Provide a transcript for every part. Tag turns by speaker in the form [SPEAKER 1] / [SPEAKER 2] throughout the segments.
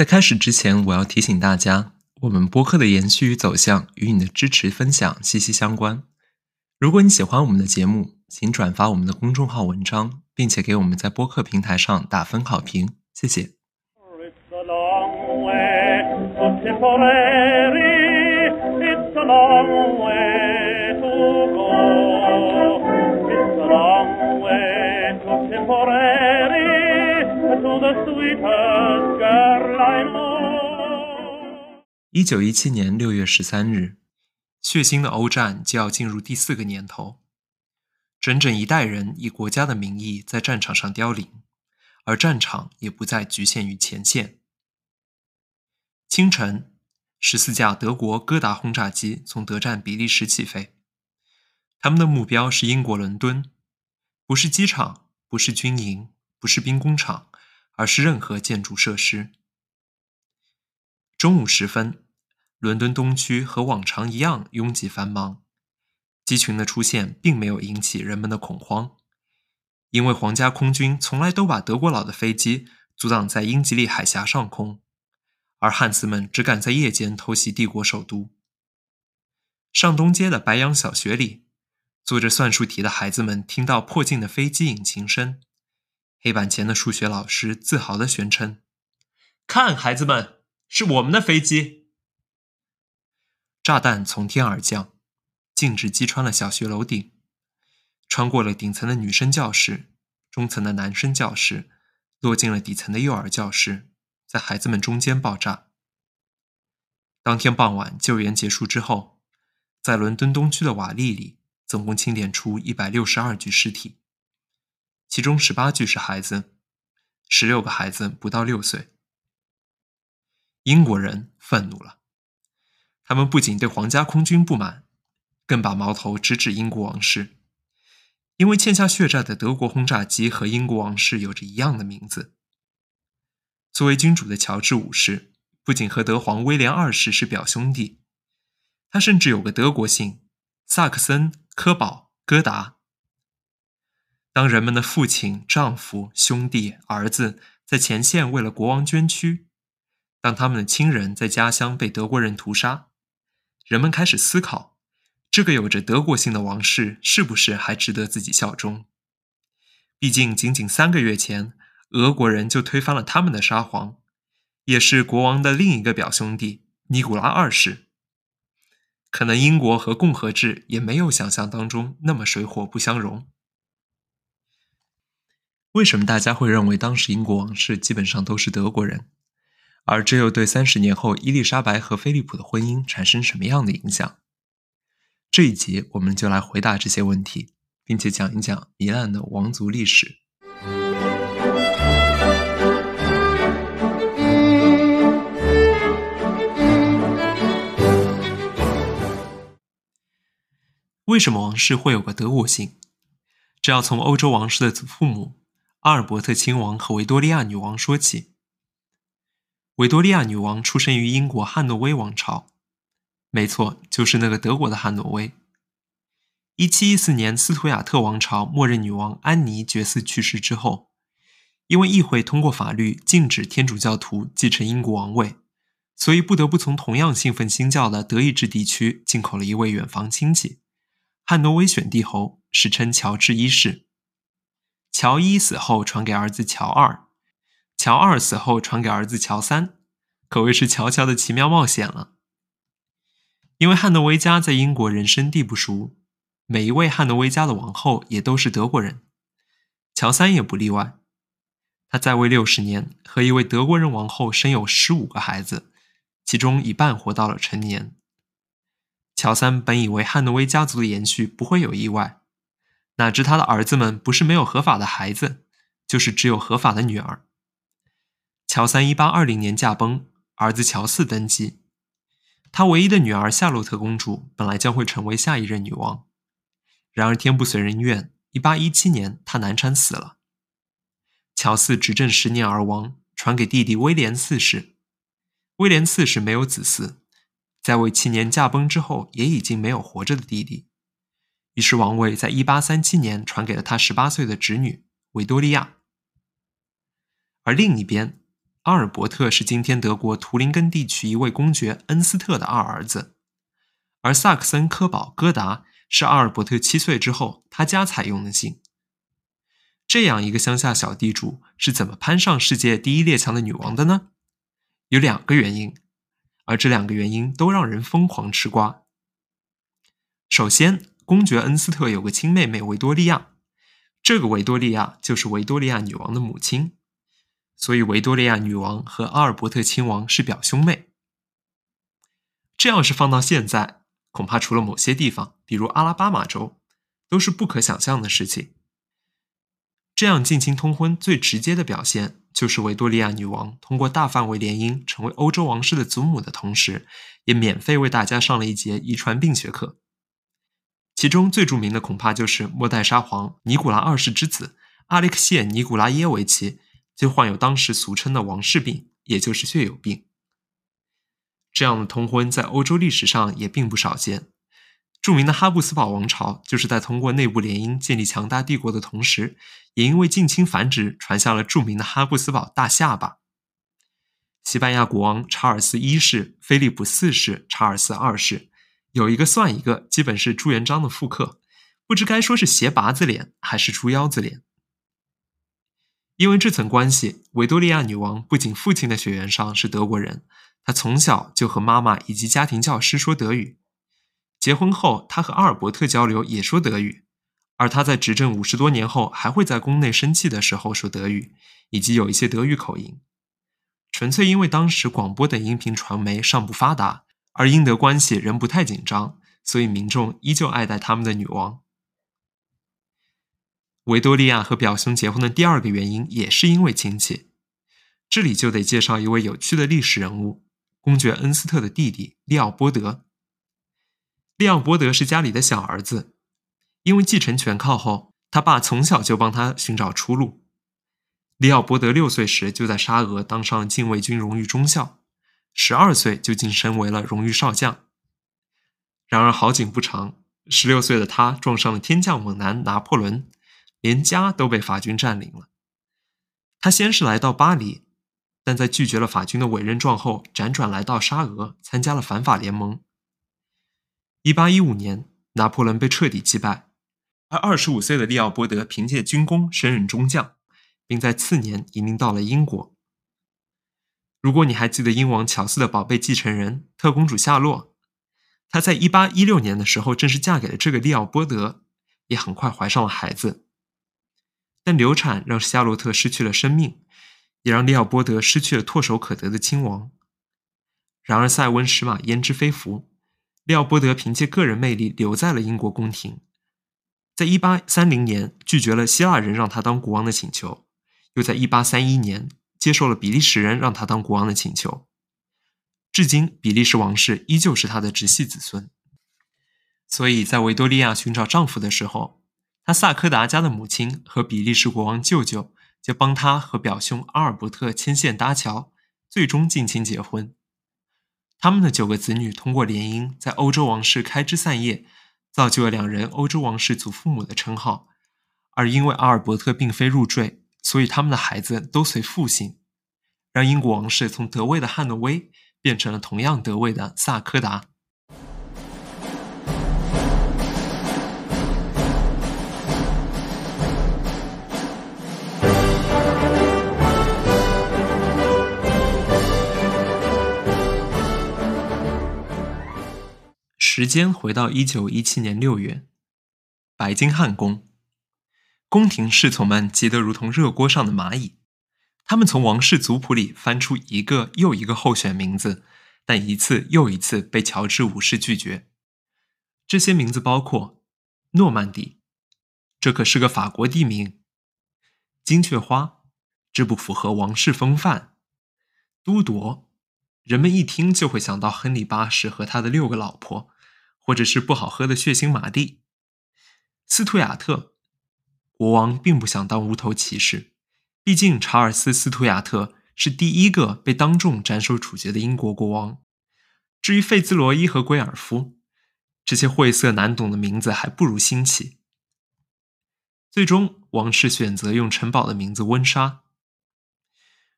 [SPEAKER 1] 在开始之前，我要提醒大家，我们播客的延续与走向与你的支持分享息息相关。如果你喜欢我们的节目，请转发我们的公众号文章，并且给我们在播客平台上打分好评，谢谢。
[SPEAKER 2] It's a long way to go.
[SPEAKER 1] 一九一七年六月十三日，血腥的欧战就要进入第四个年头，整整一代人以国家的名义在战场上凋零，而战场也不再局限于前线。清晨，十四架德国戈达轰炸机从德占比利时起飞，他们的目标是英国伦敦，不是机场，不是军营，不是兵工厂，而是任何建筑设施。中午时分，伦敦东区和往常一样拥挤繁忙。机群的出现并没有引起人们的恐慌，因为皇家空军从来都把德国佬的飞机阻挡在英吉利海峡上空，而汉斯们只敢在夜间偷袭帝国首都。上东街的白杨小学里，做着算术题的孩子们听到迫近的飞机引擎声，黑板前的数学老师自豪地宣称：“看，孩子们，是我们的飞机！”炸弹从天而降，径直击穿了小学楼顶，穿过了顶层的女生教室、中层的男生教室，落进了底层的幼儿教室，在孩子们中间爆炸。当天傍晚，救援结束之后，在伦敦东区的瓦砾里，总共清点出一百六十二具尸体，其中十八具是孩子，十六个孩子不到六岁。英国人愤怒了。他们不仅对皇家空军不满，更把矛头直指英国王室，因为欠下血债的德国轰炸机和英国王室有着一样的名字。作为君主的乔治五世，不仅和德皇威廉二世是表兄弟，他甚至有个德国姓——萨克森科堡戈达。当人们的父亲、丈夫、兄弟、儿子在前线为了国王捐躯，当他们的亲人在家乡被德国人屠杀，人们开始思考，这个有着德国姓的王室是不是还值得自己效忠？毕竟，仅仅三个月前，俄国人就推翻了他们的沙皇，也是国王的另一个表兄弟尼古拉二世。可能英国和共和制也没有想象当中那么水火不相容。为什么大家会认为当时英国王室基本上都是德国人？而这又对三十年后伊丽莎白和菲利普的婚姻产生什么样的影响？这一集我们就来回答这些问题，并且讲一讲糜烂的王族历史。为什么王室会有个德国姓？这要从欧洲王室的祖父母阿尔伯特亲王和维多利亚女王说起。维多利亚女王出生于英国汉诺威王朝，没错，就是那个德国的汉诺威。一七一四年，斯图亚特王朝默认女王安妮爵嗣去世之后，因为议会通过法律禁止天主教徒继承英国王位，所以不得不从同样信奉新教的德意志地区进口了一位远房亲戚——汉诺威选帝侯，史称乔治一世。乔一死后传给儿子乔二。乔二死后传给儿子乔三，可谓是乔乔的奇妙冒险了。因为汉诺威家在英国人生地不熟，每一位汉诺威家的王后也都是德国人，乔三也不例外。他在位六十年，和一位德国人王后生有十五个孩子，其中一半活到了成年。乔三本以为汉诺威家族的延续不会有意外，哪知他的儿子们不是没有合法的孩子，就是只有合法的女儿。乔三一八二零年驾崩，儿子乔四登基。他唯一的女儿夏洛特公主本来将会成为下一任女王，然而天不遂人愿，一八一七年她难产死了。乔四执政十年而亡，传给弟弟威廉四世。威廉四世没有子嗣，在位七年驾崩之后，也已经没有活着的弟弟，于是王位在一八三七年传给了他十八岁的侄女维多利亚。而另一边，阿尔伯特是今天德国图林根地区一位公爵恩斯特的二儿子，而萨克森科堡戈达是阿尔伯特七岁之后他家采用的姓。这样一个乡下小地主是怎么攀上世界第一列强的女王的呢？有两个原因，而这两个原因都让人疯狂吃瓜。首先，公爵恩斯特有个亲妹妹维多利亚，这个维多利亚就是维多利亚女王的母亲，所以维多利亚女王和阿尔伯特亲王是表兄妹。这要是放到现在，恐怕除了某些地方，比如阿拉巴马州，都是不可想象的事情。这样近亲通婚最直接的表现，就是维多利亚女王通过大范围联姻成为欧洲王室的祖母的同时，也免费为大家上了一节遗传病学课。其中最著名的恐怕就是末代沙皇尼古拉二世之子阿列克谢·尼古拉耶维奇，就患有当时俗称的王室病，也就是血友病。这样的通婚在欧洲历史上也并不少见。著名的哈布斯堡王朝就是在通过内部联姻建立强大帝国的同时，也因为近亲繁殖传下了著名的哈布斯堡大下巴。西班牙国王查尔斯一世、菲利普四世、查尔斯二世，有一个算一个，基本是朱元璋的复刻，不知该说是斜拔子脸还是猪腰子脸。因为这层关系，维多利亚女王不仅父亲的血缘上是德国人，她从小就和妈妈以及家庭教师说德语。结婚后，她和阿尔伯特交流也说德语，而她在执政五十多年后，还会在宫内生气的时候说德语，以及有一些德语口音。纯粹因为当时广播等音频传媒尚不发达，而英德关系仍不太紧张，所以民众依旧爱戴他们的女王。维多利亚和表兄结婚的第二个原因也是因为亲戚，这里就得介绍一位有趣的历史人物——公爵恩斯特的弟弟利奥波德。利奥波德是家里的小儿子，因为继承权靠后，他爸从小就帮他寻找出路。利奥波德六岁时就在沙俄当上禁卫军荣誉中校，十二岁就晋升为了荣誉少将。然而好景不长，十六岁的他撞上了天降猛男拿破仑，连家都被法军占领了。他先是来到巴黎，但在拒绝了法军的委任状后，辗转来到沙俄，参加了反法联盟。一八一五年，拿破仑被彻底击败，而二十五岁的利奥波德凭借军功升任中将，并在次年移民到了英国。如果你还记得英王乔四的宝贝继承人特公主夏洛，她在一八一六年的时候正式嫁给了这个利奥波德，也很快怀上了孩子。但流产让夏洛特失去了生命，也让利奥波德失去了唾手可得的亲王。然而塞翁失马焉知非福。利奥波德凭借个人魅力留在了英国宫廷，在1830年拒绝了希腊人让他当国王的请求，又在1831年接受了比利时人让他当国王的请求。至今，比利时王室依旧是他的直系子孙。所以在维多利亚寻找丈夫的时候，他萨科达家的母亲和比利时国王舅舅就帮他和表兄阿尔伯特牵线搭桥，最终近亲结婚。他们的九个子女通过联姻，在欧洲王室开枝散叶，造就了两人欧洲王室祖父母的称号。而因为阿尔伯特并非入赘，所以他们的孩子都随父姓，让英国王室从德位的汉诺威变成了同样德位的萨科达。时间回到一九一七年六月，白金汉宫，宫廷侍从们急得如同热锅上的蚂蚁。他们从王室族谱里翻出一个又一个候选名字，但一次又一次被乔治五世拒绝。这些名字包括诺曼底，这可是个法国地名；金雀花，这不符合王室风范；都铎，人们一听就会想到亨利八世和他的六个老婆。或者是不好喝的血腥马蒂，斯图亚特国王并不想当无头骑士，毕竟查尔斯·斯图亚特是第一个被当众斩首处决的英国国王。至于费兹罗伊和圭尔夫，这些晦涩难懂的名字还不如新奇。最终，王室选择用城堡的名字温莎。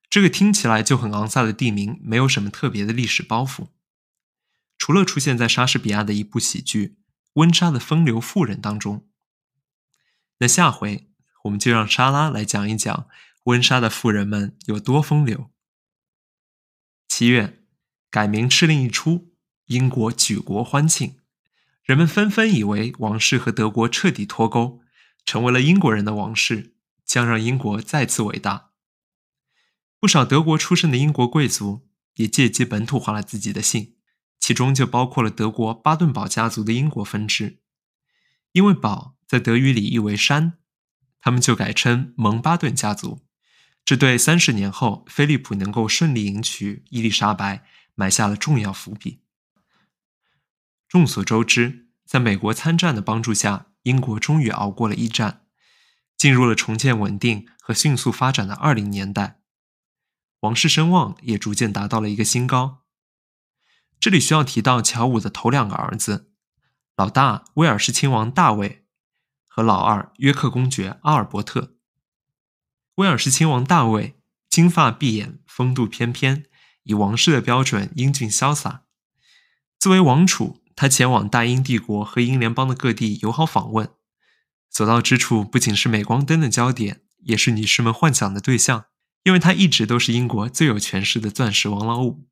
[SPEAKER 1] 这个听起来就很昂萨的地名，没有什么特别的历史包袱，除了出现在莎士比亚的一部喜剧《温莎的风流妇人》当中。那下回我们就让莎拉来讲一讲温莎的富人们有多风流。七月，改名敕令一出，英国举国欢庆，人们纷纷以为王室和德国彻底脱钩，成为了英国人的王室，将让英国再次伟大。不少德国出身的英国贵族也借机本土化了自己的姓，其中就包括了德国巴顿堡家族的英国分支。因为堡在德语里意为山，他们就改称蒙巴顿家族。这对三十年后菲利普能够顺利迎娶伊丽莎白埋下了重要伏笔。众所周知，在美国参战的帮助下，英国终于熬过了一战，进入了重建稳定和迅速发展的二零年代。王室声望也逐渐达到了一个新高。这里需要提到乔五的头两个儿子，老大威尔士亲王大卫和老二约克公爵阿尔伯特。威尔士亲王大卫金发碧眼，风度翩翩，以王室的标准英俊潇洒。作为王储，他前往大英帝国和英联邦的各地友好访问，所到之处不仅是镁光灯的焦点，也是女士们幻想的对象。因为他一直都是英国最有权势的钻石王老五。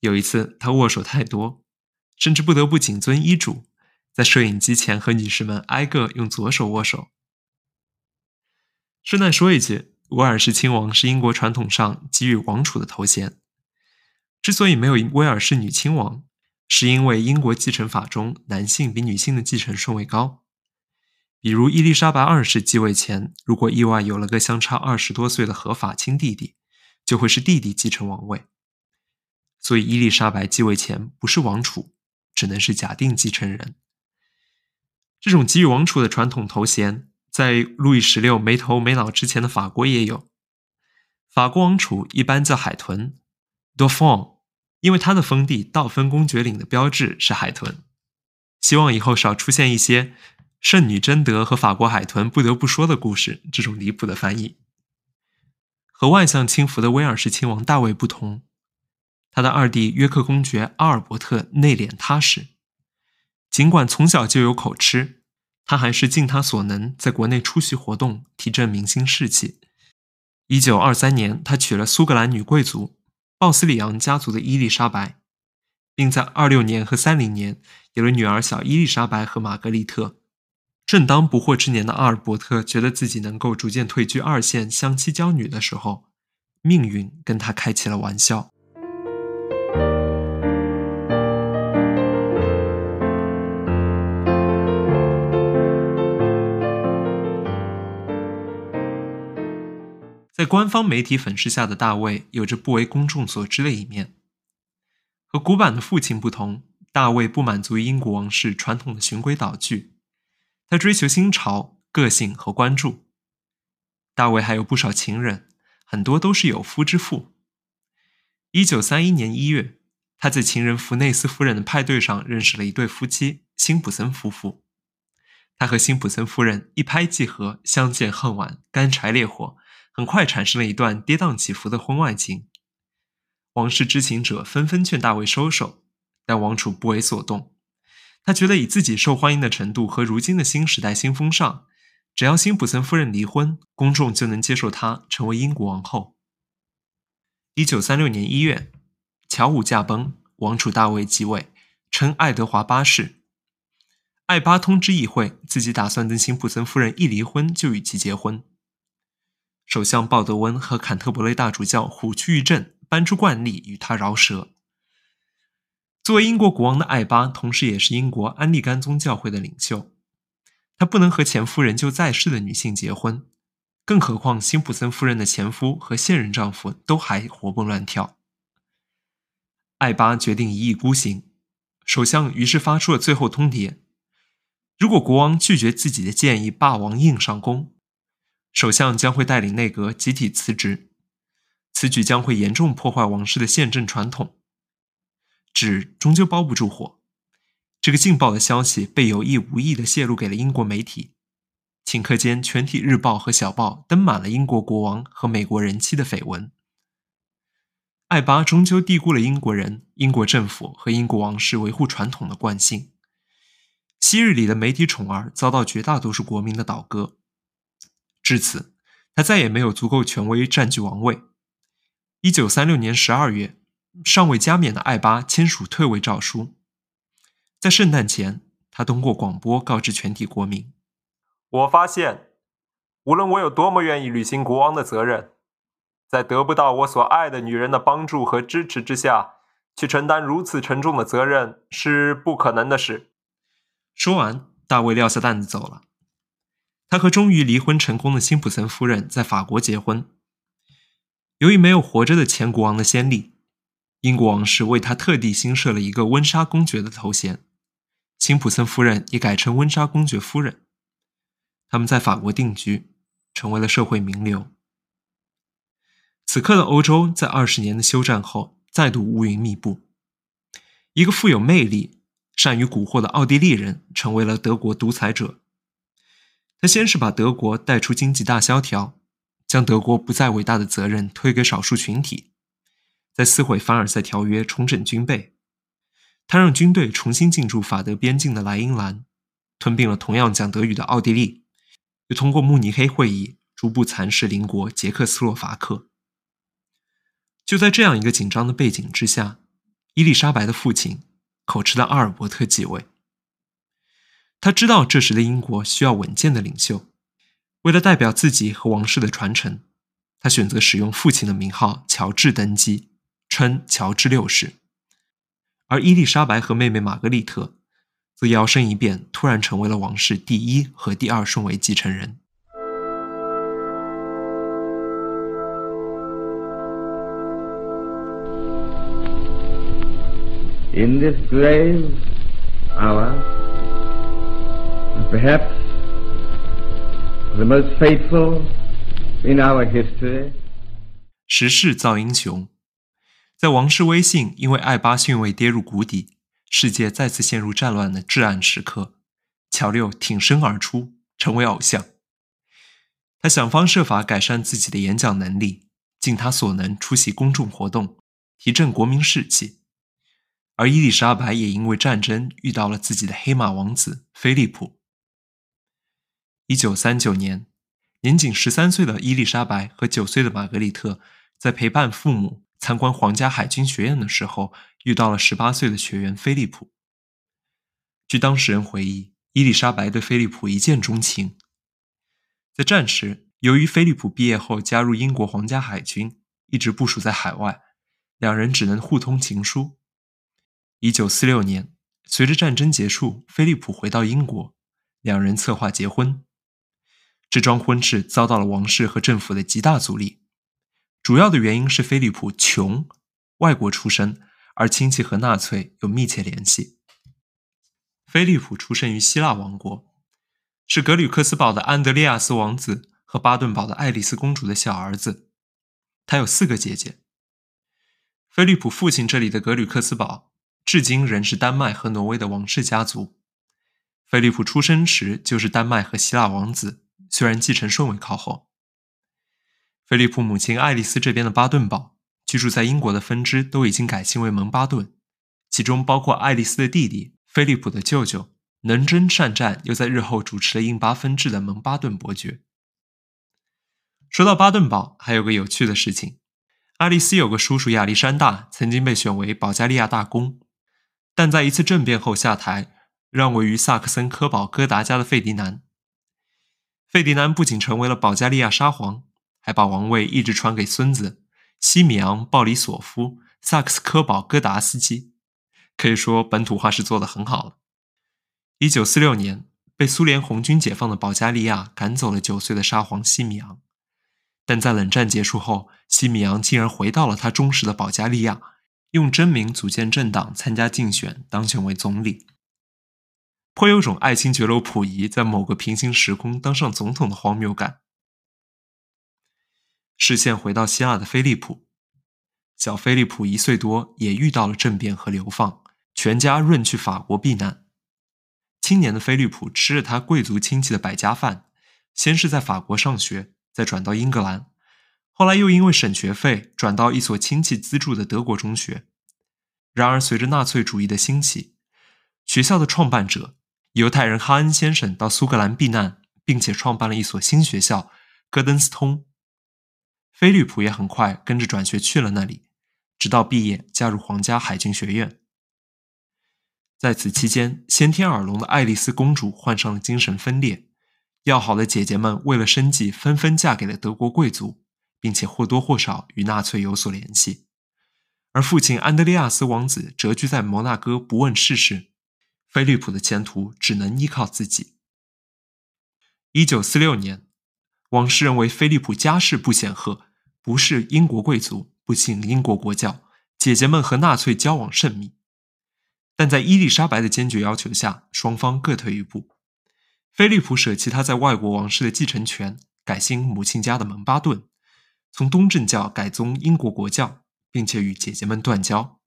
[SPEAKER 1] 有一次，他握手太多，甚至不得不谨遵医嘱，在摄影机前和女士们挨个用左手握手。顺带说一句，威尔士亲王是英国传统上给予王储的头衔。之所以没有威尔士女亲王，是因为英国继承法中男性比女性的继承顺位高。比如伊丽莎白二世继位前，如果意外有了个相差二十多岁的合法亲弟弟，就会是弟弟继承王位。所以伊丽莎白继位前不是王储，只能是假定继承人。这种给予王储的传统头衔，在路易十六没头没脑之前的法国也有。法国王储一般叫海豚 （Dauphin），因为他的封地道芬公爵领的标志是海豚。希望以后少出现一些。圣女贞德和法国海豚不得不说的故事，这种离谱的翻译。和外向轻浮的威尔士亲王大卫不同，他的二弟约克公爵阿尔伯特内敛踏实。尽管从小就有口吃，他还是尽他所能在国内出席活动，提振民心士气。一九二三年，他娶了苏格兰女贵族鲍斯里昂家族的伊丽莎白，并在二六年和三零年有了女儿小伊丽莎白和玛格丽特。正当不惑之年的阿尔伯特觉得自己能够逐渐退居二线、相妻教女的时候，命运跟他开起了玩笑。在官方媒体粉饰下的大卫，有着不为公众所知的一面。和古板的父亲不同，大卫不满足于英国王室传统的循规蹈矩。他追求新潮、个性和关注。大卫还有不少情人，很多都是有夫之妇。一九三一年一月，他在情人弗内斯夫人的派对上认识了一对夫妻——辛普森夫妇。他和辛普森夫人一拍即合，相见恨晚，干柴烈火，很快产生了一段跌宕起伏的婚外情。王室知情者纷纷劝大卫收手，但王储不为所动。他觉得以自己受欢迎的程度和如今的新时代新风尚，只要辛普森夫人离婚，公众就能接受她成为英国王后。一九三六年一月，乔五驾崩，王储大卫即位，称爱德华八世。爱巴通知议会，自己打算等辛普森夫人一离婚就与其结婚。首相鲍德温和坎特伯雷大主教虎躯一震，搬出惯例与他饶舌。作为英国国王的艾巴，同时也是英国安利甘宗教会的领袖。他不能和前夫人就在世的女性结婚，更何况辛普森夫人的前夫和现任丈夫都还活蹦乱跳。艾巴决定一意孤行，首相于是发出了最后通牒：如果国王拒绝自己的建议，霸王硬上弓，首相将会带领内阁集体辞职。此举将会严重破坏王室的宪政传统。纸终究包不住火，这个劲爆的消息被有意无意地泄露给了英国媒体。顷刻间，全体日报和小报登满了英国国王和美国人妻的绯闻。艾巴终究低估了英国人、英国政府和英国王室维护传统的惯性。昔日里的媒体宠儿遭到绝大多数国民的倒戈，至此，他再也没有足够权威占据王位。一九三六年十二月，尚未加冕的爱巴签署退位诏书。在圣诞前，他通过广播告知全体国民：“
[SPEAKER 3] 我发现，无论我有多么愿意履行国王的责任，在得不到我所爱的女人的帮助和支持之下，去承担如此沉重的责任是不可能的事。”
[SPEAKER 1] 说完，大卫撂下担子走了。他和终于离婚成功的辛普森夫人在法国结婚。由于没有活着的前国王的先例，英国王室为他特地新设了一个温莎公爵的头衔。辛普森夫人也改称温莎公爵夫人。他们在法国定居，成为了社会名流。此刻的欧洲在二十年的休战后，再度乌云密布。一个富有魅力。善于蛊惑的奥地利人成为了德国独裁者。他先是把德国带出经济大萧条，将德国不再伟大的责任推给少数群体，在撕毁凡尔赛条约，重整军备。他让军队重新进驻法德边境的莱茵兰，吞并了同样讲德语的奥地利，又通过慕尼黑会议逐步蚕食邻国捷克斯洛伐克。就在这样一个紧张的背景之下，伊丽莎白的父亲。口吃的阿尔伯特继位。他知道这时的英国需要稳健的领袖，为了代表自己和王室的传承，他选择使用父亲的名号乔治登基，称乔治六世。而伊丽莎白和妹妹玛格丽特则摇身一变，突然成为了王室第一和第二顺位继承人。
[SPEAKER 4] in this grave our perhaps the most faithful in our history.
[SPEAKER 1] 时势造英雄，在王室威信因为爱巴逊位跌入谷底，世界再次陷入战乱的至暗时刻，乔六挺身而出，成为偶像。他想方设法改善自己的演讲能力，尽他所能出席公众活动，提振国民士气。而伊丽莎白也因为战争遇到了自己的黑马王子菲利普。一九三九年，年仅十三岁的伊丽莎白和九岁的玛格丽特在陪伴父母参观皇家海军学院的时候，遇到了十八岁的学员菲利普。据当事人回忆，伊丽莎白对菲利普一见钟情。在战时，由于菲利普毕业后加入英国皇家海军，一直部署在海外，两人只能互通情书。一九四六年，随着战争结束，菲利普回到英国，两人策划结婚。这桩婚事遭到了王室和政府的极大阻力，主要的原因是菲利普穷，外国出身，而亲戚和纳粹有密切联系。菲利普出生于希腊王国，是格吕克斯堡的安德烈亚斯王子和巴顿堡的爱丽丝公主的小儿子，他有四个姐姐。菲利普父亲这里的格吕克斯堡。至今仍是丹麦和挪威的王室家族。菲利普出生时就是丹麦和希腊王子，虽然继承顺位靠后。菲利普母亲爱丽丝这边的巴顿堡居住在英国的分支都已经改姓为蒙巴顿，其中包括爱丽丝的弟弟菲利普的舅舅，能征善战又在日后主持了印巴分治的蒙巴顿伯爵。说到巴顿堡，还有个有趣的事情：爱丽丝有个叔叔亚历山大，曾经被选为保加利亚大公。但在一次政变后下台，让位于萨克森科堡哥达家的费迪南。费迪南不仅成为了保加利亚沙皇，还把王位一直传给孙子西米昂·鲍里索夫·萨克斯科堡哥达斯基，可以说本土化是做得很好了。一九四六年，被苏联红军解放的保加利亚赶走了九岁的沙皇西米昂，但在冷战结束后，西米昂竟然回到了他忠实的保加利亚。用真名组建政党参加竞选，当选为总理，颇有种爱新觉罗溥仪在某个平行时空当上总统的荒谬感。视线回到希腊的菲利普，小菲利普一岁多也遇到了政变和流放，全家润去法国避难。青年的菲利普吃着他贵族亲戚的百家饭，先是在法国上学，再转到英格兰。后来又因为省学费转到一所亲戚资助的德国中学。然而，随着纳粹主义的兴起，学校的创办者犹太人哈恩先生到苏格兰避难，并且创办了一所新学校——戈登斯通。菲利普也很快跟着转学去了那里，直到毕业加入皇家海军学院。在此期间，先天耳聋的爱丽丝公主患上了精神分裂，要好的姐姐们为了生计纷纷嫁给了德国贵族，并且或多或少与纳粹有所联系。而父亲安德烈亚斯王子谪居在摩纳哥，不问世事，菲利普的前途只能依靠自己。一九四六年，王室认为菲利普家世不显赫，不是英国贵族，不信英国国教，姐姐们和纳粹交往甚密。但在伊丽莎白的坚决要求下，双方各退一步。菲利普舍弃他在外国王室的继承权，改姓母亲家的蒙巴顿，从东正教改宗英国国教。并且与姐姐们断交，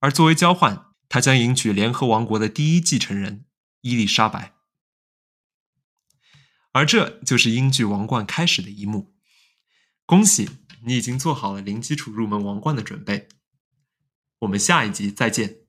[SPEAKER 1] 而作为交换，他将迎娶联合王国的第一继承人伊丽莎白。而这就是英剧王冠开始的一幕。恭喜你已经做好了零基础入门王冠的准备。我们下一集再见。